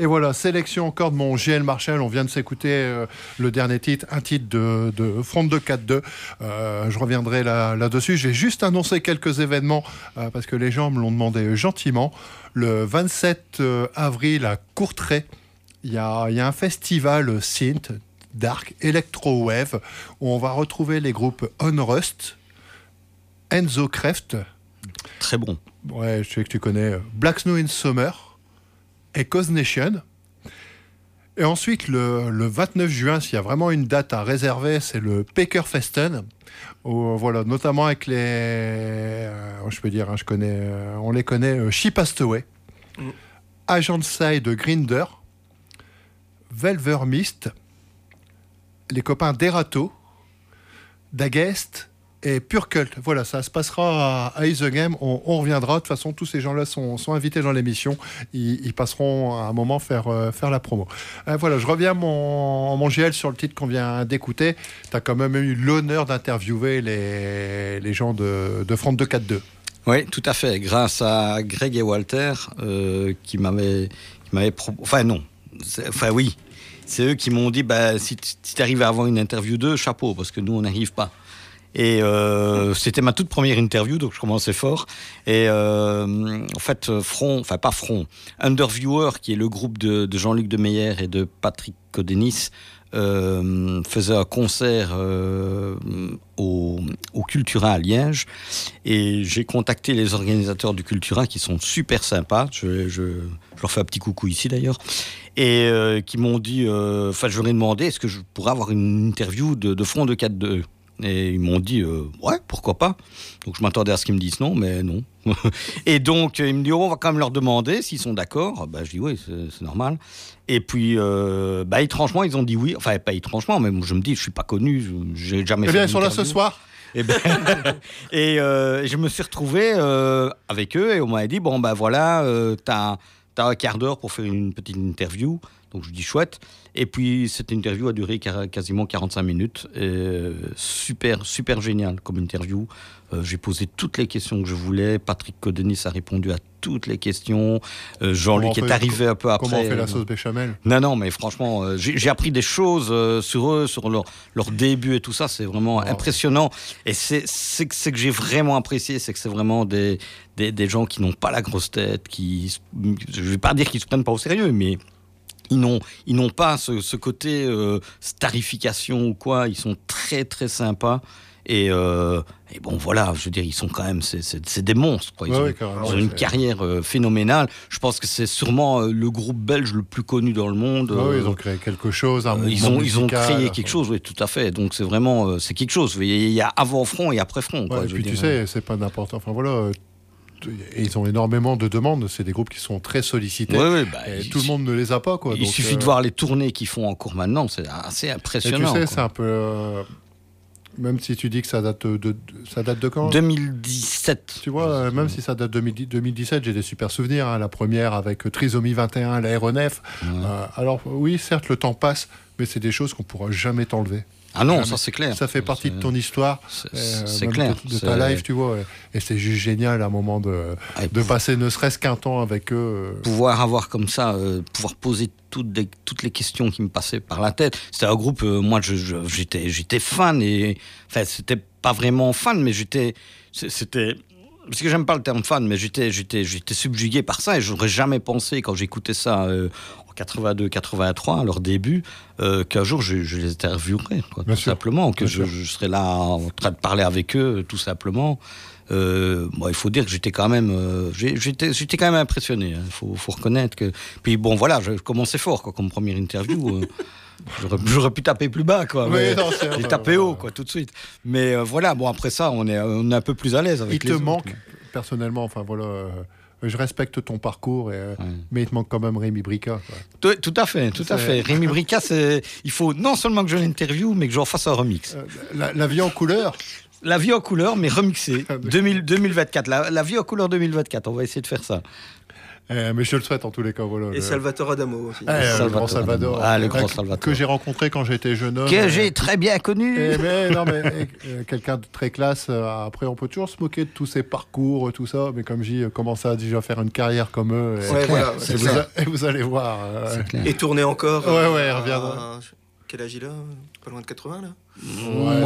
Et voilà, sélection encore de mon GL Marshall. On vient de s'écouter euh, le dernier titre, un titre de, de Front de 4-2. Euh, je reviendrai là- là-dessus. J'ai juste annoncé quelques événements euh, parce que les gens me l'ont demandé gentiment. Le 27 euh, avril à Courtrai, il y a, il y a un festival synth, dark, electro wave où on va retrouver les groupes On Rust, Enzo Kreft, Très bon. ouais, je sais que tu connais, Black Snow in Summer et Cause Nation. Et ensuite, le, le 29 juin, s'il y a vraiment une date à réserver, c'est le Pekerfesten. Où, voilà, notamment avec les. euh, je peux dire, hein, je connais, euh, on les connaît, euh, She Passed Away, Mm. Agent Side Grinder, Velver Mist, les copains d'Erato, Dagest et Pure Cult. Voilà, ça se passera à, Is the Game. On, reviendra. De toute façon, tous ces gens-là sont, invités dans l'émission. Ils, passeront à un moment faire, euh, faire la promo. Euh, voilà, je reviens mon, mon GL sur le titre qu'on vient d'écouter. Tu as quand même eu l'honneur d'interviewer les, les gens de, de Front 242. Oui, tout à fait. Grâce à Greg et Walter euh, qui m'avaient, pro- enfin non, enfin oui, c'est eux qui m'ont dit bah, si tu arrives à avoir une interview d'eux, chapeau, parce que nous on n'arrive pas. Et euh, c'était ma toute première interview, donc je commençais fort. Et euh, en fait, Front, enfin pas Front, Underviewer, qui est le groupe de, Jean-Luc Demeyer et de Patrick Codenis, euh, faisait un concert au, au Cultura à Liège. Et j'ai contacté les organisateurs du Cultura qui sont super sympas. Je, leur fais un petit coucou ici d'ailleurs. Et qui m'ont dit, enfin, je leur ai demandé est-ce que je pourrais avoir une interview de, fond de 4-2 Et ils m'ont dit euh, ouais, pourquoi pas. Donc je m'attendais à ce qu'ils me disent non, mais non. et donc ils me disent oh, on va quand même leur demander s'ils sont d'accord. Bah, je dis oui, c'est normal. Et puis, euh, bah, étrangement, ils ont dit oui. Enfin, pas étrangement, mais je me dis, je suis pas connu, je- j'ai jamais Eh fait bien, ils sont là ce soir. Et, ben, et euh, je me suis retrouvé euh, avec eux et on m'a dit bon ben voilà, euh, t'as as un quart d'heure pour faire une petite interview. Donc je dis chouette. Et puis cette interview a duré quasiment 45 minutes. Et, super, super génial comme interview. Euh, J'ai posé toutes les questions que je voulais. Patrick Codenis a répondu à toutes les questions. Euh, Jean-Luc est arrivé un peu après. Comment on fait la Euh, sauce béchamel? Non, non, mais franchement, euh, j'ai appris des choses sur eux, sur leur, leur début et tout ça. C'est vraiment impressionnant. Et c'est que j'ai vraiment apprécié, c'est que c'est vraiment des, des, des gens qui n'ont pas la grosse tête, qui, je vais pas dire qu'ils se prennent pas au sérieux, mais ils n'ont ils n'ont pas ce, ce côté euh, starification ou quoi. Ils sont très très sympas. Et, euh, et bon, voilà, je veux dire, ils sont quand même, c'est- des monstres. Quoi. Ils Ouais, ont, ils une carrière euh, phénoménale. Je pense que c'est sûrement euh, le groupe belge le plus connu dans le monde. Ils ont créé quelque chose, un ils ont, ils ont créé quelque chose, oui, tout à fait. Donc c'est vraiment, c'est quelque chose. Il y a avant front et après front. quoi, et puis tu sais, c'est pas n'importe. Enfin voilà, et ils ont énormément de demandes. C'est des groupes qui sont très sollicités. Ouais, ouais, bah, et il, tout le monde ne les a pas, quoi. il Donc, suffit euh, de voir les tournées qu'ils font encore maintenant, c'est assez Et tu impressionnant. sais, c'est un peu. euh, même si tu dis que ça date de, de- ça date de quand 2017. Tu vois, euh, même si ça date de 2010 2017, j'ai des super souvenirs. hein. La première avec Trisomie 21, l'aéronef. Euh, alors oui, certes, le temps passe, mais c'est des choses qu'on pourra jamais t'enlever. Ah non, ça c'est clair. Ça fait partie de ton histoire, C'est euh, clair. de, de ta life, tu vois. Et c'est juste génial à un moment de, Ah, de passer ne serait-ce qu'un temps avec eux. euh. pouvoir avoir comme ça, euh, pouvoir poser toutes, des- toutes les questions qui me passaient par la tête. C'était un groupe, euh, moi j'étais j'étais fan et enfin c'était pas vraiment fan, mais j'étais c'était parce que j'aime pas le terme fan, mais j'étais j'étais j'étais subjugué par ça et j'aurais jamais pensé quand j'écoutais ça euh, en 82, 83 à leur début euh, qu'un jour je, je les quoi, Bien tout sûr. simplement, que je, je serais là en train de parler avec eux, tout simplement. Euh, bon, il faut dire que j'étais quand même, euh, j'étais, j'étais quand même impressionné. Il faut, faut reconnaître que. Puis bon, voilà, je commençais fort, quoi, comme première interview. euh, j'aurais, pu taper plus bas, quoi. Mais non, c'est- j'ai tapé haut, quoi, tout de suite. Mais euh, voilà, bon, après ça, on est, on est un peu plus à l'aise avec Il te autres. manque, personnellement, enfin voilà, euh, je respecte ton parcours, et, euh, mais il te manque quand même Rémi Brica. Tout, tout à fait, tout à fait. Rémi Brica, il faut non seulement que je l'interview, mais que j'en fasse un remix. Euh, la, la vie en couleur, La vie en couleur, mais remixée. Ah, mais- 2000 2024. La, la vie en couleur 2024. On va essayer de faire ça. Euh, mais je le souhaite en tous les cas. Voilà, Et le- Salvatore Adamo aussi. Eh, le Salvatore grand Salvador. Ah, le grand Euh, Salvatore. Que j'ai rencontré quand j'étais jeune homme. Que euh, j'ai très bien connu. Eh non, mais euh, quelqu'un de très classe. euh, après, on peut toujours se moquer de tous ses parcours, euh, tout ça. Mais comme je dis, euh, commencer à déjà faire une carrière comme eux. Et, Ouais, voilà, et c'est vous, clair. a- et vous allez voir. euh. Et tourner encore. Ouais, ouais, à- reviendra. Quel âge il a Pas loin de 80 là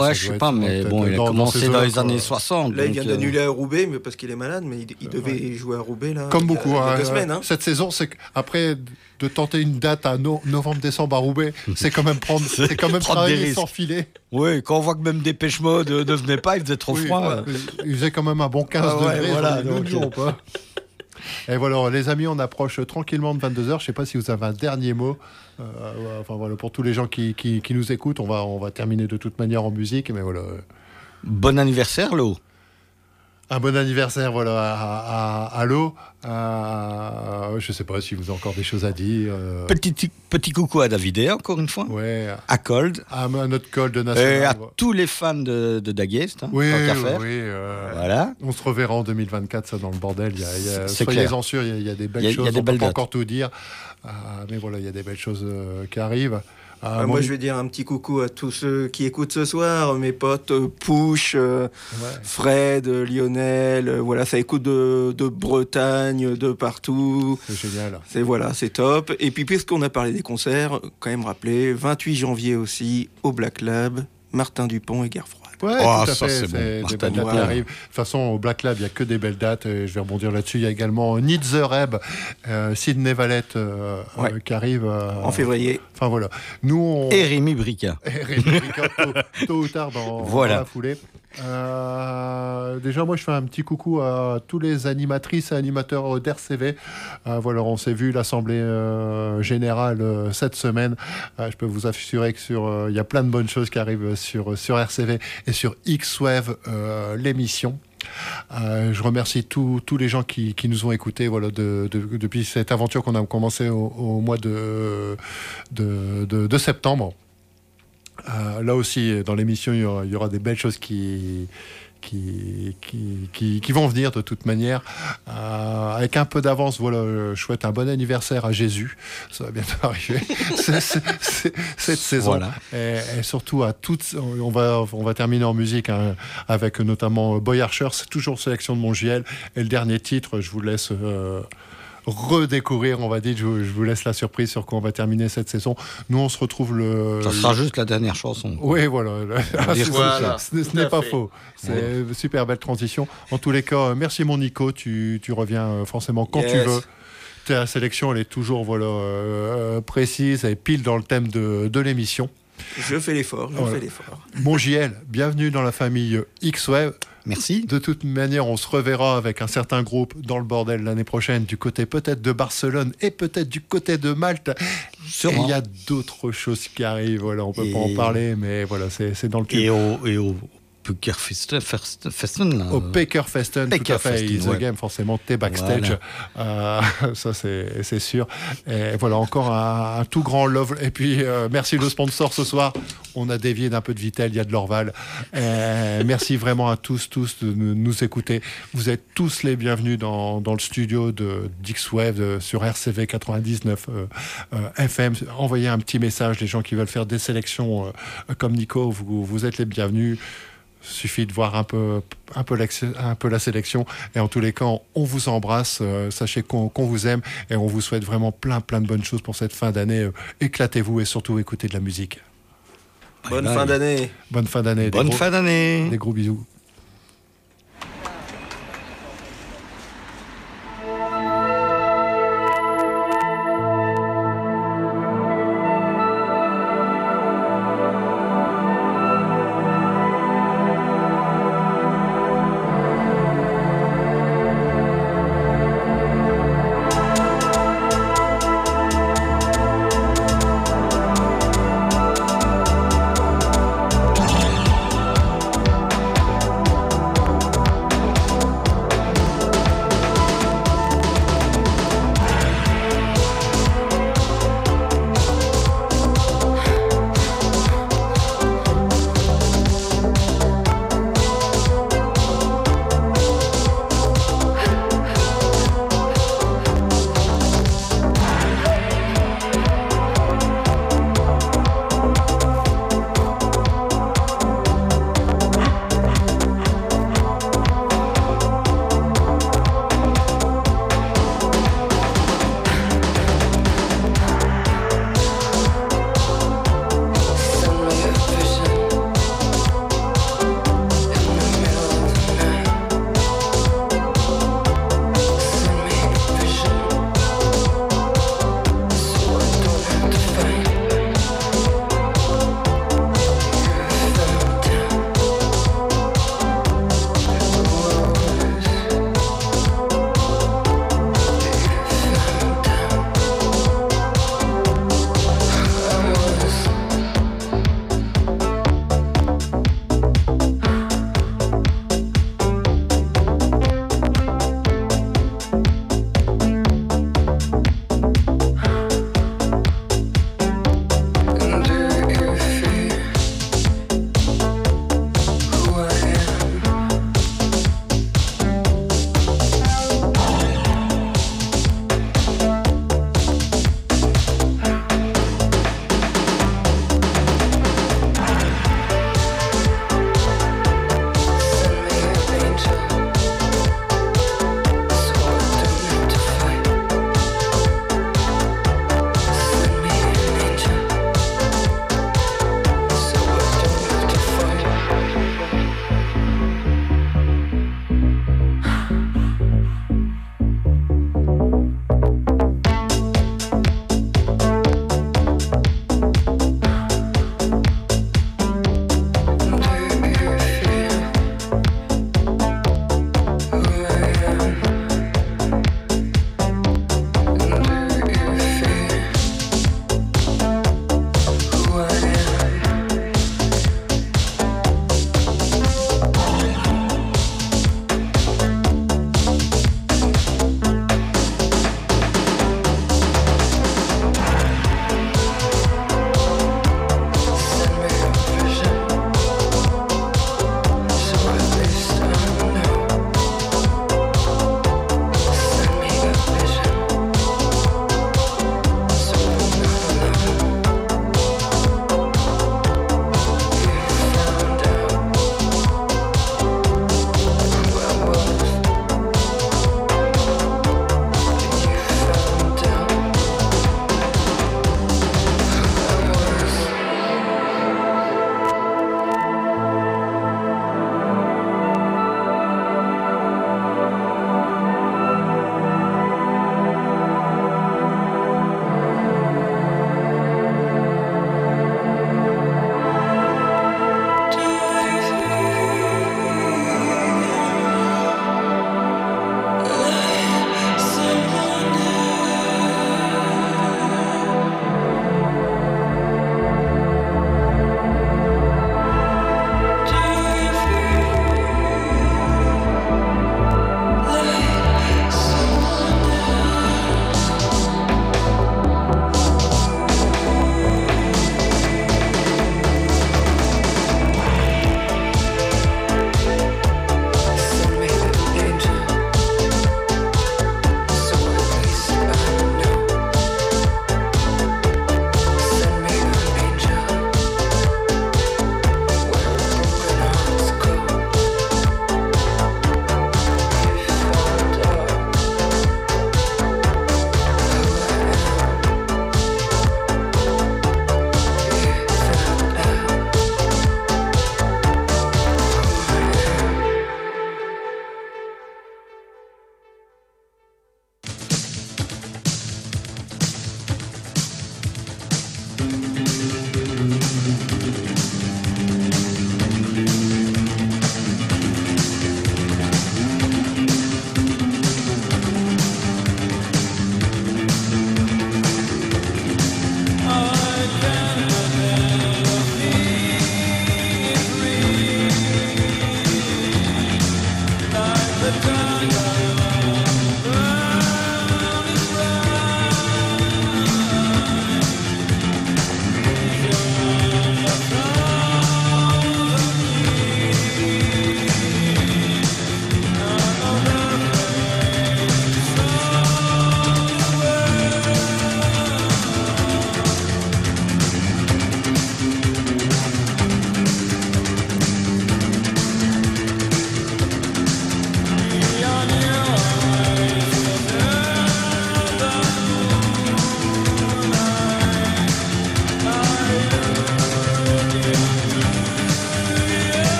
Ouais, je sais pas, mais bon, il a dans- commencé dans, les années 60. Là, il vient euh, d'annuler à Roubaix, mais parce qu'il est malade, mais il, il devait jouer à Roubaix là. Comme il y a- beaucoup. a hein, deux semaines. euh, Hein. Cette saison, c'est après de tenter une date à no- novembre-décembre à Roubaix, c'est quand même prendre, c'est quand même des travailler sans filet. Ouais, quand on voit que même Dépêche Mode euh, ne venait pas, il faisait trop Oui, froid. euh, Il faisait quand même un bon 15 Ah ouais, degrés. voilà, donc, pas. Et voilà, les amis, on approche tranquillement de 22h. Je sais pas si vous avez un dernier mot. Euh, enfin voilà, pour tous les gens qui, qui, qui nous écoutent, on va, on va terminer de toute manière en musique. Mais voilà, Bon anniversaire, Lo. Un bon anniversaire, voilà, à, à, à l'eau. Je sais pas si vous avez encore des choses à dire. euh, Petit, petit coucou à Davidé, encore une fois. ouais, À Cold. à notre col de Et national. à tous les fans de, de Daguest. Hein, Oui, oui, oui, euh, Voilà. On se reverra en 2024, ça, dans le bordel. Il y a, il y a- C'est Soyez-en sûrs, il y a- il y, a des belles y a- il y a choses. des on peut belles pas encore tout dire. Euh, mais voilà, il y a des belles choses qui arrivent. Euh, Euh, moi, je vais dire un petit coucou à tous ceux qui écoutent ce soir, mes potes Pouche, euh, Ouais. Fred, euh, Lionel, voilà, ça écoute de, de Bretagne, de partout. C'est génial. C'est voilà, c'est top. Et puis puisqu'on a parlé des concerts, quand même rappeler, 28 janvier aussi au Black Lab, Martin Dupont et froide. Ouais, Oh, tout à ça, fait. c'est bon. des belles dates qui arrivent. De toute façon, au Black Lab, il n'y a que des belles dates. Et je vais rebondir là-dessus. Il y a également Need the Reb, euh, Sydney Valette euh, Ouais. euh, qui arrive. euh, En février. Enfin voilà. Nous, on. Et Rémi Brica. Et Rémi Ricard, tôt, tôt ou tard dans, Voilà. dans la foulée. Euh, déjà, moi, je fais un petit coucou à tous les animatrices et animateurs d'RCV. Euh, voilà, on s'est vu l'Assemblée euh, Générale cette semaine. Je peux vous assurer que sur, y a plein de bonnes choses qui arrivent sur, sur RCV et sur X-Wave, l'émission. Je remercie tous les gens qui, qui nous ont écoutés voilà, de- de- depuis cette aventure qu'on a commencé au, au mois de- de septembre. Euh, là aussi, dans l'émission, il y aura, il y aura des belles choses qui, qui, qui, qui, qui vont venir de toute manière. Euh, avec un peu d'avance, voilà, je souhaite un bon anniversaire à Jésus. Ça va bientôt arriver. Cette saison. Voilà. Et, et surtout à toutes. On va, on va terminer en musique hein, avec notamment Boy Archer. C'est toujours sélection de mon JL. Et le dernier titre, je vous laisse. euh, redécouvrir, on va dire, je, vous- je vous laisse la surprise sur quoi on va terminer cette saison. Nous, on se retrouve le. Ça sera juste la dernière chanson. Oui, voilà. Ce n'est- ce pas fait. faux. C'est une super belle transition. En tous les cas, euh, merci mon Nico. Tu, tu reviens euh, forcément quand tu veux. Ta sélection, elle est toujours voilà, euh, précise et pile dans le thème de, de l'émission. Je fais l'effort, je Voilà. fais l'effort. Mon JL, bienvenue dans la famille X-Web. Merci. De toute manière, on se reverra avec un certain groupe dans le bordel l'année prochaine, du côté peut-être de Barcelone et peut-être du côté de Malte. Et il y a d'autres choses qui arrivent, voilà, on peut pas en Et- parler, mais voilà, c'est dans le Et cul. au, et au Pucker Festen. Au Pekerfesten, tout à fait, Is the ouais. Game, forcément, t'es backstage, Euh, ça c'est sûr. Et voilà, encore un, un tout grand love. Et puis, euh, merci le sponsor ce soir. On a dévié d'un peu de Vitel, il y a de l'Orval. Merci vraiment à tous, tous de nous écouter. Vous êtes tous les bienvenus dans, dans le studio de Dixwave sur RCV 99 euh, euh, FM. Envoyez un petit message, les gens qui veulent faire des sélections euh, comme Nico, vous, vous êtes les bienvenus. Suffit de voir un peu, un, peu l'accès- un peu la sélection. Et en tous les cas, on vous embrasse. euh, sachez qu'on qu'on vous aime et on vous souhaite vraiment plein, plein de bonnes choses pour cette fin d'année. Euh, Éclatez-vous et surtout écoutez de la musique. Bonne bye. fin d'année. Bonne fin d'année. Bonne gros- fin d'année. Des gros bisous.